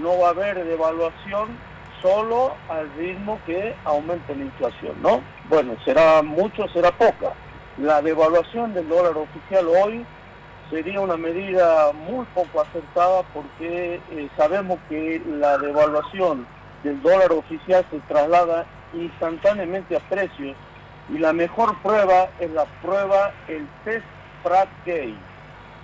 no va a haber devaluación solo al ritmo que aumente la inflación, ¿no? Bueno, será mucho, será poca. La devaluación del dólar oficial hoy sería una medida muy poco acertada porque eh, sabemos que la devaluación del dólar oficial se traslada instantáneamente a precios y la mejor prueba es la prueba, el test Pratt Gay,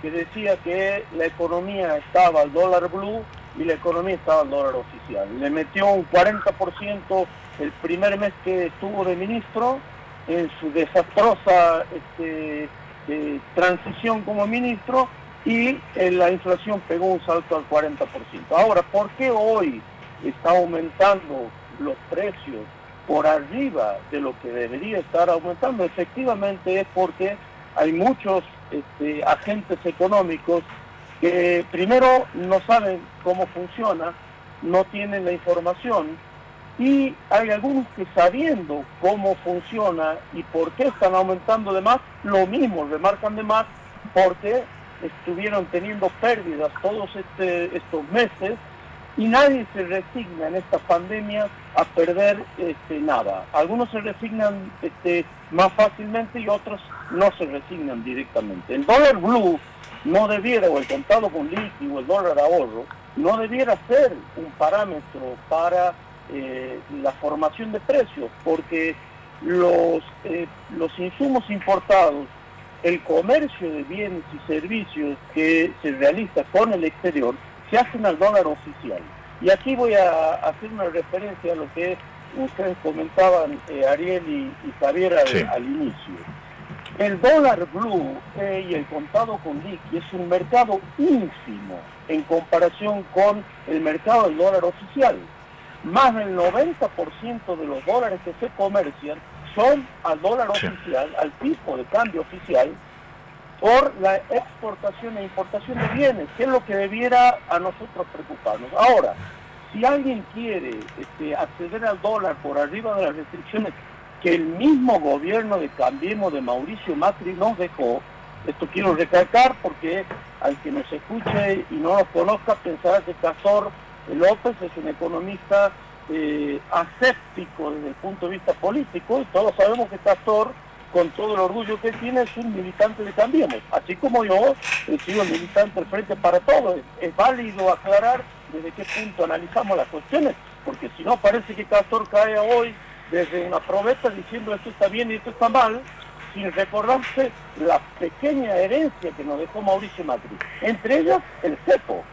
que decía que la economía estaba al dólar blue y la economía estaba al dólar oficial. Le metió un 40% el primer mes que estuvo de ministro en su desastrosa este, eh, transición como ministro y eh, la inflación pegó un salto al 40%. Ahora, ¿por qué hoy está aumentando los precios por arriba de lo que debería estar aumentando? Efectivamente es porque hay muchos este, agentes económicos que primero no saben cómo funciona, no tienen la información y hay algunos que sabiendo cómo funciona y por qué están aumentando de más, lo mismo remarcan de más porque estuvieron teniendo pérdidas todos este, estos meses y nadie se resigna en esta pandemia a perder este, nada. Algunos se resignan este, más fácilmente y otros no se resignan directamente. El dólar blue no debiera, o el contado con líquido, el dólar ahorro, no debiera ser un parámetro para eh, la formación de precios, porque los, eh, los insumos importados, el comercio de bienes y servicios que se realiza con el exterior, se hacen al dólar oficial. Y aquí voy a hacer una referencia a lo que ustedes comentaban, eh, Ariel y, Javier, al, inicio. El dólar blue eh, y el contado con liqui es un mercado ínfimo en comparación con el mercado del dólar oficial. Más del 90% de los dólares que se comercian son al dólar oficial, al tipo de cambio oficial, por la exportación e importación de bienes, que es lo que debiera a nosotros preocuparnos. Ahora, si alguien quiere este, acceder al dólar por arriba de las restricciones que el mismo gobierno de Cambiemos de Mauricio Macri nos dejó, esto quiero recalcar porque al que nos escuche y no nos conozca pensará que Castor López es un economista eh, aséptico desde el punto de vista político y todos sabemos que Castor con todo el orgullo que tiene, es un militante de Cambiemos. Así como yo he sido militante del Frente para Todos. Es, válido aclarar desde qué punto analizamos las cuestiones, porque si no parece que Castor cae hoy desde una probeta diciendo esto está bien y esto está mal, sin recordarse la pequeña herencia que nos dejó Mauricio Macri. Entre ellas, el cepo.